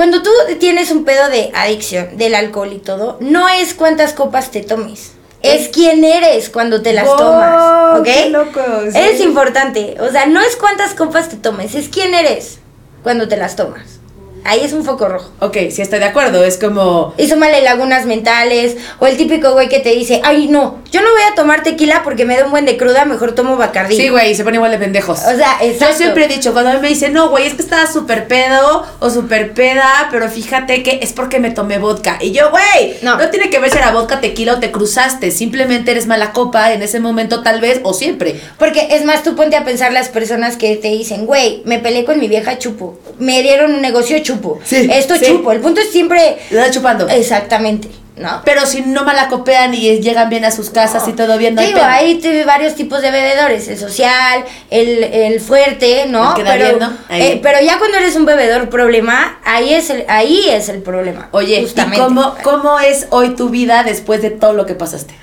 Cuando tú tienes un pedo de adicción, del alcohol y todo, no es cuántas copas te tomes. Es quién eres cuando te las Wow, tomas, ¿ok? qué loco, sí. Es importante. O sea, no es cuántas copas te tomes, es quién eres cuando te las tomas. Ahí es un foco rojo. Ok, sí estoy de acuerdo. Es como. Y súmale lagunas mentales. O el típico güey que te dice, ay, no, yo no voy a tomar tequila porque me da un buen de cruda, mejor tomo bacardí. Sí, güey, se pone igual de pendejos. O sea, exacto. Yo siempre he dicho, cuando a mí me dicen, no, güey, es que estaba súper pedo o súper peda, pero fíjate que es porque me tomé vodka. Y yo, güey, No. no. tiene que ver si era vodka, tequila o te cruzaste. Simplemente eres mala copa en ese momento, tal vez, o siempre. Porque es más, tú ponte a pensar las personas que te dicen, güey, me peleé con mi vieja chupo. Me dieron un negocio chupo. Sí, Esto sí. chupo. El punto es siempre. Le da chupando. Exactamente, ¿no? Pero si no malacopean y llegan bien a sus casas y todo bien, no hay digo, hay te- varios tipos de bebedores, el social, el, el fuerte, ¿no? El pero, bien, eh, pero ya cuando eres un bebedor problema, ahí es el, ahí es el problema. Oye, justamente. ¿y cómo, cómo es hoy tu vida después de todo lo que pasaste?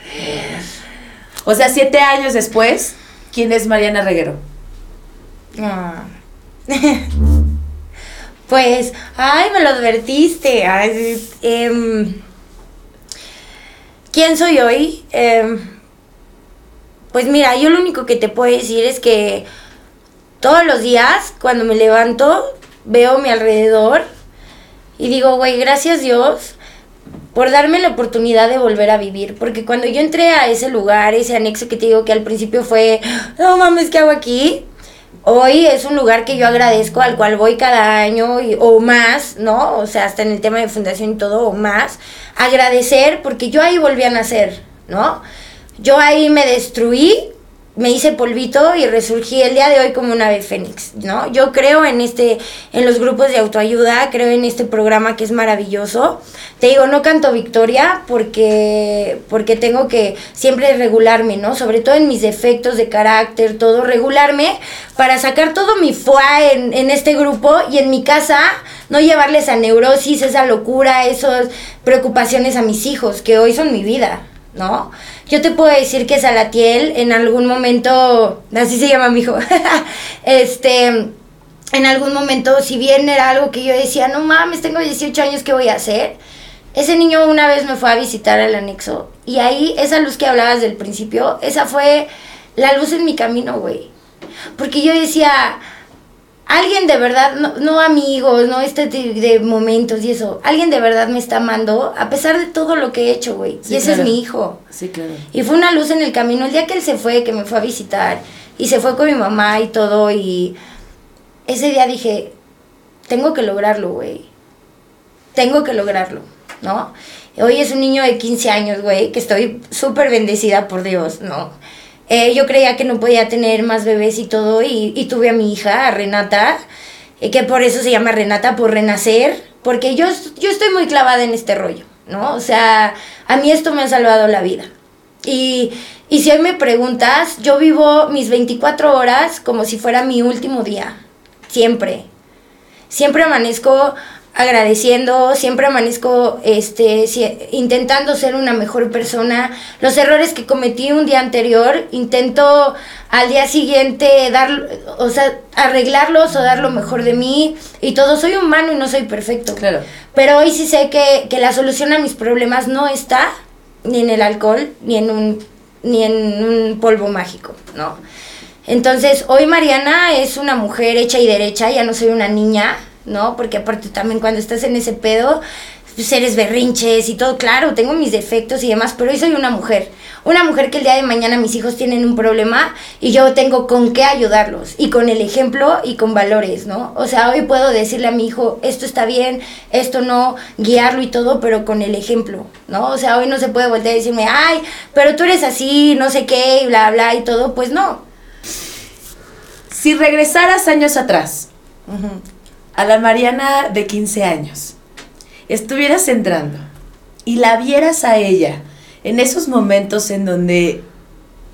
O sea, siete años después, ¿quién es Mariana Reguero? Ah. pues, ay, me lo advertiste. Em, ¿Quién soy hoy? Em, pues mira, yo lo único que te puedo decir es que todos los días, cuando me levanto, veo mi alrededor y digo, güey, gracias Dios por darme la oportunidad de volver a vivir. Porque cuando yo entré a ese lugar, ese anexo que te digo que al principio fue, no mames, ¿qué hago aquí? Hoy es un lugar que yo agradezco, al cual voy cada año y- o más, ¿no? O sea, hasta en el tema de fundación y todo, o más. Agradecer porque yo ahí volví a nacer, ¿no? Yo ahí me destruí, me hice polvito y resurgí el día de hoy como una ave fénix, ¿no? Yo creo en este, en los grupos de autoayuda, creo en este programa que es maravilloso. Te digo, no canto victoria porque, porque tengo que siempre regularme, ¿no? Sobre todo en mis defectos de carácter, todo, regularme para sacar todo mi fuá en, en este grupo y en mi casa no llevarles a neurosis, esa locura, esas preocupaciones a mis hijos, que hoy son mi vida, ¿no? Yo te puedo decir que Salatiel en algún momento, así se llama mi hijo, este, en algún momento, si bien era algo que yo decía, no mames, tengo 18 años, ¿qué voy a hacer? Ese niño una vez me fue a visitar al anexo y ahí esa luz que hablabas del principio, esa fue la luz en mi camino, güey. Porque yo decía, alguien de verdad, no, no amigos, no este ti- de momentos y eso, alguien de verdad me está amando a pesar de todo lo que he hecho, güey. Sí, y ese claro. es mi hijo. Sí, claro. Y fue una luz en el camino. El día que él se fue, que me fue a visitar, y se fue con mi mamá y todo, y ese día dije, tengo que lograrlo, güey. Tengo que lograrlo, ¿no? Hoy es un niño de 15 años, güey, que estoy súper bendecida por Dios, ¿no? Eh, yo creía que no podía tener más bebés y todo, y, y tuve a mi hija, a Renata, eh, que por eso se llama Renata, por renacer, porque yo, yo estoy muy clavada en este rollo, ¿no? O sea, a mí esto me ha salvado la vida. Y, y si hoy me preguntas, yo vivo mis 24 horas como si fuera mi último día, siempre. Siempre amanezco agradeciendo, siempre amanezco este, si- intentando ser una mejor persona. Los errores que cometí un día anterior, intento al día siguiente dar, o sea, arreglarlos o dar lo mejor de mí y todo. Soy humano y no soy perfecto. Claro. Pero hoy sí sé que, que la solución a mis problemas no está ni en el alcohol, ni en un, ni en un polvo mágico, ¿no? Entonces, hoy Mariana es una mujer hecha y derecha, ya no soy una niña, ¿no? Porque aparte también cuando estás en ese pedo, pues eres berrinches y todo, claro, tengo mis defectos y demás, pero hoy soy una mujer. Una mujer que el día de mañana mis hijos tienen un problema y yo tengo con qué ayudarlos y con el ejemplo y con valores, ¿no? O sea, hoy puedo decirle a mi hijo, esto está bien, esto no, guiarlo y todo, pero con el ejemplo, ¿no? O sea, hoy no se puede voltear y decirme, ay, pero tú eres así, no sé qué, y bla, bla y todo, pues no. Si regresaras años atrás, a la Mariana de 15 años, estuvieras entrando y la vieras a ella en esos momentos en donde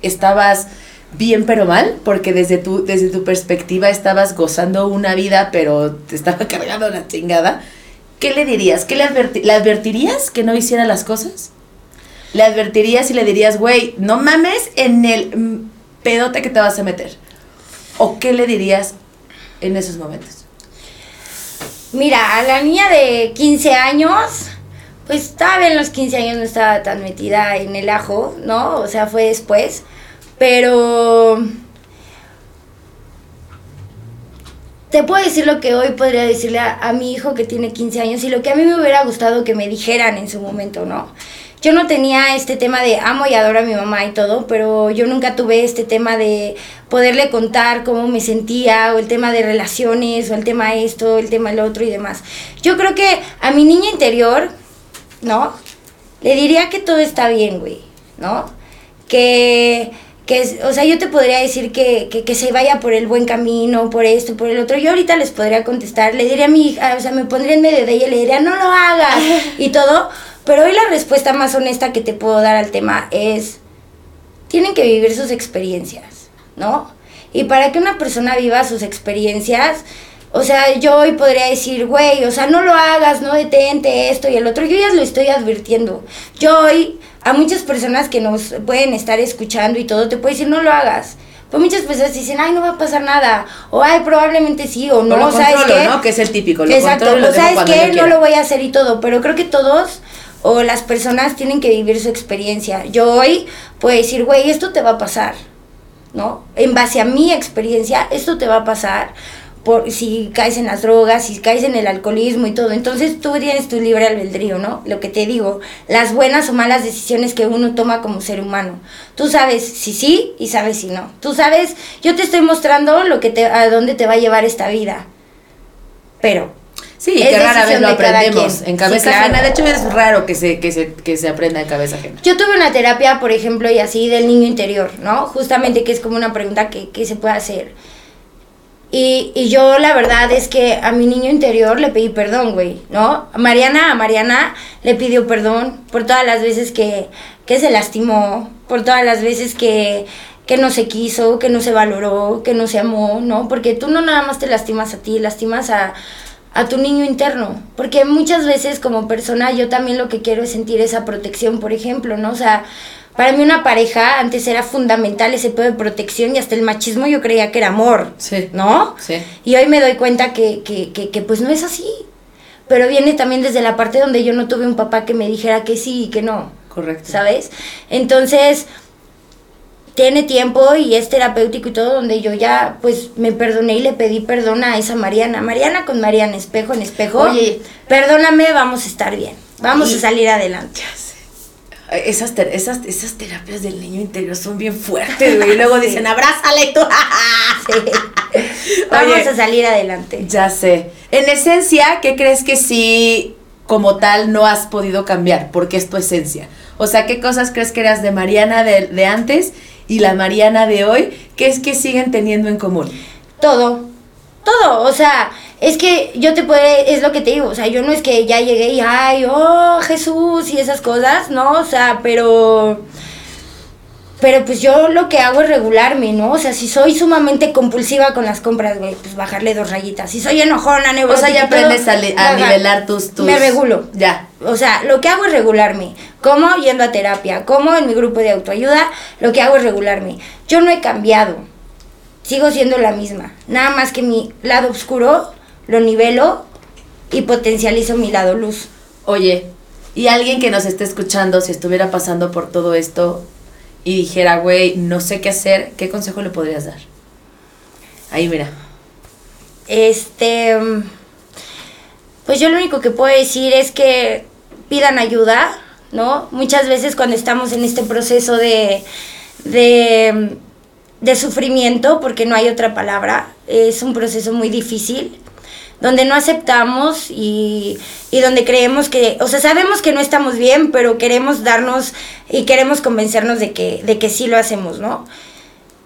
estabas bien pero mal, porque desde tu, desde tu perspectiva estabas gozando una vida pero te estaba cargando la chingada, ¿qué le dirías? ¿Qué le, adverti- ¿Le advertirías que no hiciera las cosas? ¿Le advertirías y le dirías, güey, no mames en el pedote que te vas a meter? ¿O qué le dirías en esos momentos? Mira, a la niña de 15 años, pues todavía en los 15 años no estaba tan metida en el ajo, ¿no? O sea, fue después. Pero te puedo decir lo que hoy podría decirle a, a, mi hijo que tiene 15 años y lo que a mí me hubiera gustado que me dijeran en su momento, ¿no? Yo no tenía este tema de amo y adoro a mi mamá y todo, pero yo nunca tuve este tema de poderle contar cómo me sentía o el tema de relaciones o el tema esto, el tema el otro y demás. Yo creo que a mi niña interior, ¿no? Le diría que todo está bien, güey, ¿no? Que que, o sea, yo te podría decir que, que, que, se vaya por el buen camino, por esto, por el otro. Yo ahorita les podría contestar, le diría a mi hija, o sea, me pondría en medio de ella y le diría, no lo hagas y todo. Pero hoy la respuesta más honesta que te puedo dar al tema es, tienen que vivir sus experiencias, ¿no? Y para que una persona viva sus experiencias, o sea, yo hoy podría decir, güey, o sea, no lo hagas, no detente esto y el otro. Yo ya lo estoy advirtiendo. Yo hoy, a muchas personas que nos pueden estar escuchando y todo, te puedo decir, no lo hagas. Pues muchas personas dicen, ay, no va a pasar nada. O ay, probablemente sí, o no, o lo ¿sabes controlo, qué? ¿no? Que es el típico. Lo Exacto, controlo lo sabes qué, no lo voy a hacer y todo. Pero creo que todos o las personas tienen que vivir su experiencia. Yo hoy puedo decir, güey, esto te va a pasar, ¿no? En base a mi experiencia, esto te va a pasar por si caes en las drogas, si caes en el alcoholismo y todo. Entonces tú tienes tu libre albedrío, ¿no? Lo que te digo, las buenas o malas decisiones que uno toma como ser humano. Tú sabes si sí y sabes si no. Tú sabes, yo te estoy mostrando lo que te, a dónde te va a llevar esta vida. Pero Sí, Es que rara vez lo aprendemos en cabeza Sí, claro. ajena. De hecho, es raro que se, que, se, que se aprenda en cabeza ajena. Yo tuve una terapia, por ejemplo, y así del niño interior, ¿no? Justamente que es como una pregunta que, que se puede hacer. Y, y yo la verdad es que a mi niño interior le pedí perdón, güey, ¿no? A Mariana, a Mariana le pidió perdón por todas las veces que, que se lastimó, por todas las veces que, que no se quiso, que no se valoró, que no se amó, ¿no? Porque tú no nada más te lastimas a ti, lastimas a, a tu niño interno. Porque muchas veces como persona yo también lo que quiero es sentir esa protección, por ejemplo, ¿no? O sea, para mí una pareja antes era fundamental ese pedo de protección y hasta el machismo yo creía que era amor, Sí. ¿no? Sí. Y hoy me doy cuenta que, que, que, que pues no es así. Pero viene también desde la parte donde yo no tuve un papá que me dijera que sí y que no. Correcto. ¿sabes? Entonces, tiene tiempo y es terapéutico y todo, donde yo ya, pues, me perdoné y le pedí perdón a esa Mariana. Mariana con Mariana, espejo en espejo. Oye. Perdóname, vamos a estar bien. Vamos Y- a salir adelante. Esas, ter- esas, esas terapias del niño interior son bien fuertes, güey. Y luego dicen, abrázale tú. Vamos Oye. a salir adelante. Ya sé. En esencia, ¿qué crees que sí, como tal, no has podido cambiar? Porque es tu esencia. O sea, ¿qué cosas crees que eras de Mariana de, de antes y la Mariana de hoy? ¿Qué es que siguen teniendo en común? Todo. Todo. O sea, es que yo te puedo, es lo que te digo. O sea, yo no es que ya llegué y, ay, oh, Jesús y esas cosas, ¿no? O sea, pero. Pero pues yo lo que hago es regularme, ¿no? O sea, si soy sumamente compulsiva con las compras, güey, pues bajarle dos rayitas. Si soy enojona, O neurótica sea, ya todo, aprendes a, a nivelar tus, tus... Me regulo. Ya. O sea, lo que hago es regularme. Como yendo a terapia, como en mi grupo de autoayuda, lo que hago es regularme. Yo no he cambiado. Sigo siendo la misma. Nada más que mi lado oscuro lo nivelo y potencializo mi lado luz. Oye, y alguien que nos esté escuchando, si estuviera pasando por todo esto y dijera, güey, no sé qué hacer, ¿qué consejo le podrías dar? Ahí, mira. Este. mm, Pues yo lo único que puedo decir es que pidan ayuda, ¿no? Muchas veces cuando estamos en este proceso de. de. sufrimiento, porque no hay otra palabra, es un proceso muy difícil donde no aceptamos y, y donde creemos que, o sea, sabemos que no estamos bien, pero queremos darnos y queremos convencernos de que, de que sí lo hacemos, ¿no?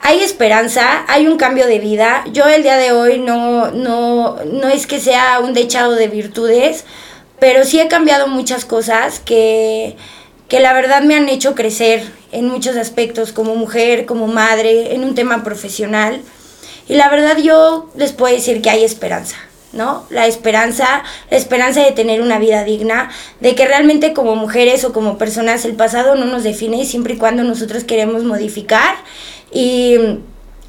Hay esperanza, hay un cambio de vida. Yo el día de hoy no, no, no es que sea un dechado de virtudes, pero sí he cambiado muchas cosas que, que la verdad me han hecho crecer en muchos aspectos, como mujer, como madre, en un tema profesional. Y la verdad yo les puedo decir que hay esperanza, ¿no? La esperanza, la esperanza de tener una vida digna, de que realmente como mujeres o como personas el pasado no nos define siempre y cuando nosotros queremos modificar y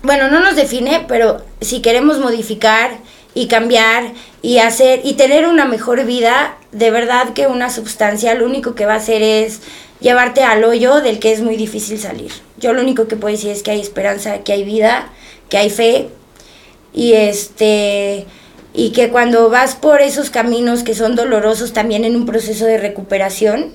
bueno, no nos define, pero si queremos modificar y cambiar y hacer y tener una mejor vida, de verdad que una sustancia lo único que va a hacer es llevarte al hoyo del que es muy difícil salir. Yo lo único que puedo decir es que hay esperanza, que hay vida, que hay fe y este y que cuando vas por esos caminos que son dolorosos también en un proceso de recuperación,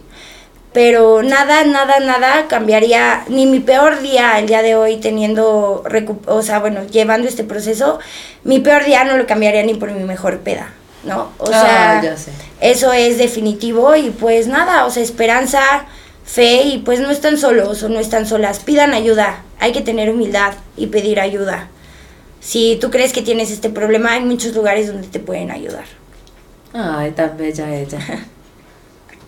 pero nada, nada, nada cambiaría, ni mi peor día el día de hoy teniendo, o sea, bueno, llevando este proceso, mi peor día no lo cambiaría ni por mi mejor peda, ¿no? O sea, Ah, ya sé. eso es definitivo y pues nada, o sea, esperanza, fe y pues no están solos o no están solas, pidan ayuda, hay que tener humildad y pedir ayuda. Si tú crees que tienes este problema, hay muchos lugares donde te pueden ayudar. Ay, tan bella ella.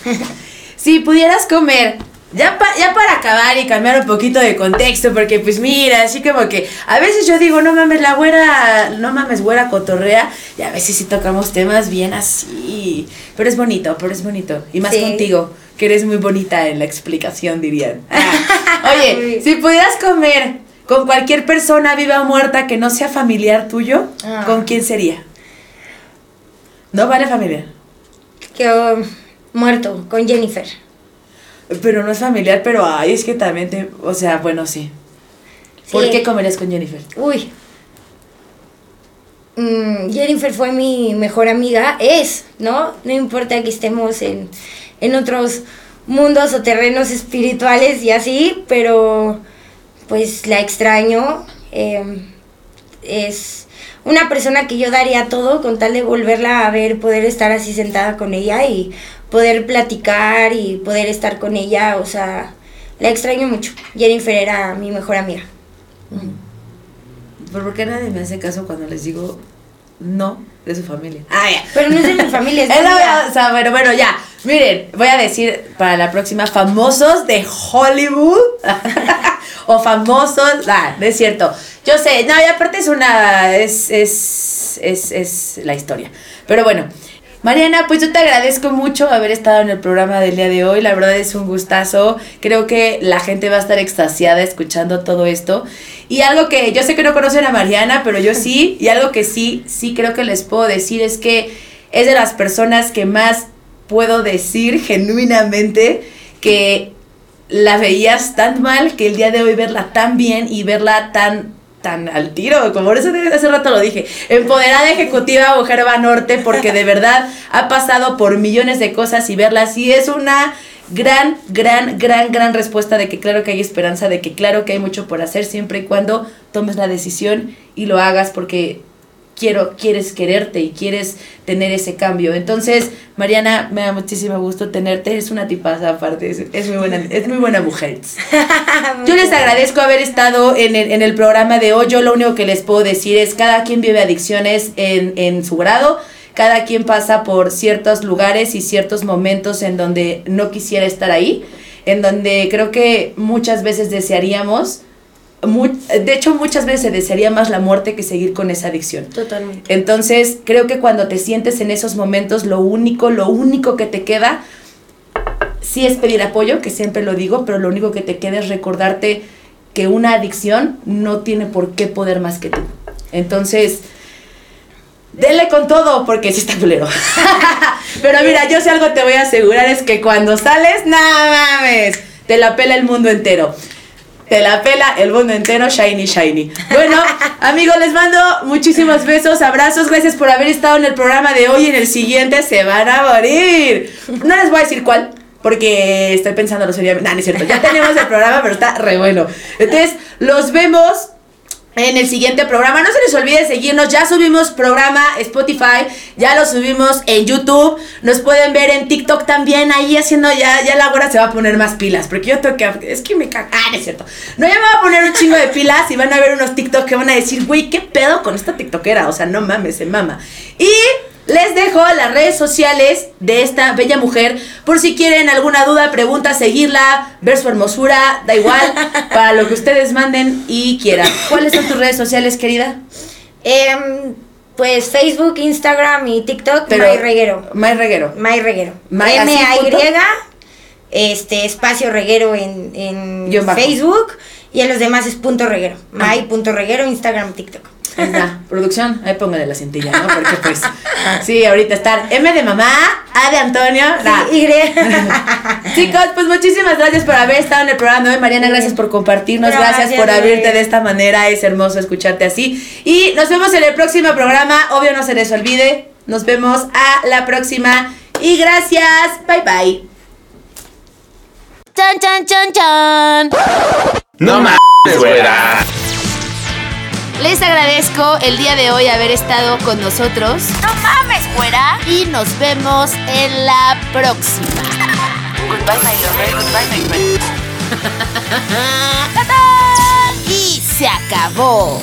si pudieras comer, ya, pa- ya para acabar y cambiar un poquito de contexto, porque pues mira, así como que a veces yo digo, no mames, la güera, no mames, güera cotorrea, y a veces sí tocamos temas bien así. Pero es bonito, pero es bonito. Y más Sí. contigo, que eres muy bonita en la explicación, dirían. Ah, Oye, si pudieras comer con cualquier persona viva o muerta que no sea familiar tuyo, Ah. ¿con quién sería? No vale familiar. Que um, muerto con Jennifer. Pero no es familiar, pero ay, es que también te. O sea, bueno, sí. ¿Por qué comerías con Jennifer? Uy. Mm, Jennifer fue mi mejor amiga, es, ¿no? No importa que estemos en, en otros mundos o terrenos espirituales y así, pero pues la extraño. eh, es una persona que yo daría todo con tal de volverla a ver, poder estar así sentada con ella y poder platicar y poder estar con ella, o sea, la extraño mucho. Jennifer era mi mejor amiga. ¿Pero ¿Por qué nadie me hace caso cuando les digo no de su familia? Ah, ya. Pero no es de mi familia, es de la- o sea, bueno, bueno, ya. Miren, voy a decir para la próxima famosos de Hollywood. o famosos. Ah, no es cierto. Yo sé, no, y aparte es una. Es, es, es, es la historia. Pero bueno. Mariana, pues yo te agradezco mucho haber estado en el programa del día de hoy. La verdad es un gustazo. Creo que la gente va a estar extasiada escuchando todo esto. Y algo que yo sé que no conocen a Mariana, pero yo sí. Y algo que sí, sí creo que les puedo decir es que es de las personas que más puedo decir genuinamente que la veías tan mal que el día de hoy verla tan bien y verla tan tan al tiro, como por eso hace rato lo dije, empoderada ejecutiva mujer va norte porque de verdad ha pasado por millones de cosas y verla así es una gran, gran, gran, gran respuesta de que claro que hay esperanza, de que claro que hay mucho por hacer siempre y cuando tomes la decisión y lo hagas porque quiero, quieres quererte y quieres tener ese cambio. Entonces, Mariana, me da muchísimo gusto tenerte, es una tipaza aparte, es, es muy buena, es muy buena mujer. Yo les agradezco haber estado en el, en el programa de hoy. Yo lo único que les puedo decir es cada quien vive adicciones en, en su grado. Cada quien pasa por ciertos lugares y ciertos momentos en donde no quisiera estar ahí. En donde creo que muchas veces desearíamos, de hecho muchas veces se desearía más la muerte que seguir con esa adicción. Totalmente. Entonces, creo que cuando te sientes en esos momentos, lo único, lo único que te queda, sí es pedir apoyo, que siempre lo digo, pero lo único que te queda es recordarte que una adicción no tiene por qué poder más que tú. Entonces, dele con todo, porque sí está culero. pero mira, yo si algo te voy a asegurar es que cuando sales, nada mames, te la pela el mundo entero. Te la pela el mundo entero, shiny, shiny. Bueno, amigos, les mando muchísimos besos, abrazos. Gracias por haber estado en el programa de hoy. En el siguiente se van a morir. No les voy a decir cuál, porque estoy pensando lo sería. No, no es cierto. Ya tenemos el programa, pero está re bueno. Entonces, los vemos en el siguiente programa. No se les olvide seguirnos. Ya subimos programa Spotify. Ya lo subimos en YouTube. Nos pueden ver en TikTok también. Ahí haciendo ya, ya la hora se va a poner más pilas. Porque yo tengo que. Es que me caga. Ah, es cierto. No, ya me voy a poner un chingo de pilas. Y van a ver unos TikTok que van a decir, güey, ¿qué pedo con esta TikTokera? O sea, no mames, se mama. Y. Les dejo las redes sociales de esta bella mujer por si quieren alguna duda, pregunta, seguirla, ver su hermosura, da igual, para lo que ustedes manden y quieran. ¿Cuáles son tus redes sociales, querida? Em, pues Facebook, Instagram y TikTok, Pero- May Reguero. May Reguero. Reguero. May, este, espacio Reguero en, en. Facebook y en los demás es punto Reguero. May punto Reguero, Instagram, TikTok. Ahí está. Producción, ahí póngale la cintilla, ¿no? Porque pues, sí, ahorita estar M de mamá, A de Antonio, la Y. Chicos, pues muchísimas gracias por haber estado en el programa de hoy. Mariana, gracias por compartirnos, gracias, Gracias, por abrirte de esta manera. Es hermoso escucharte así. Y nos vemos en el próximo programa. Obvio, no se les olvide. Nos vemos a la próxima. Y gracias. Bye bye. Chan, chan, chan, chan. No mames, güera. Les agradezco el día de hoy haber estado con nosotros. No mames, güera. Y nos vemos en la próxima. Goodbye, my lover. Goodbye, my friend. Y se acabó.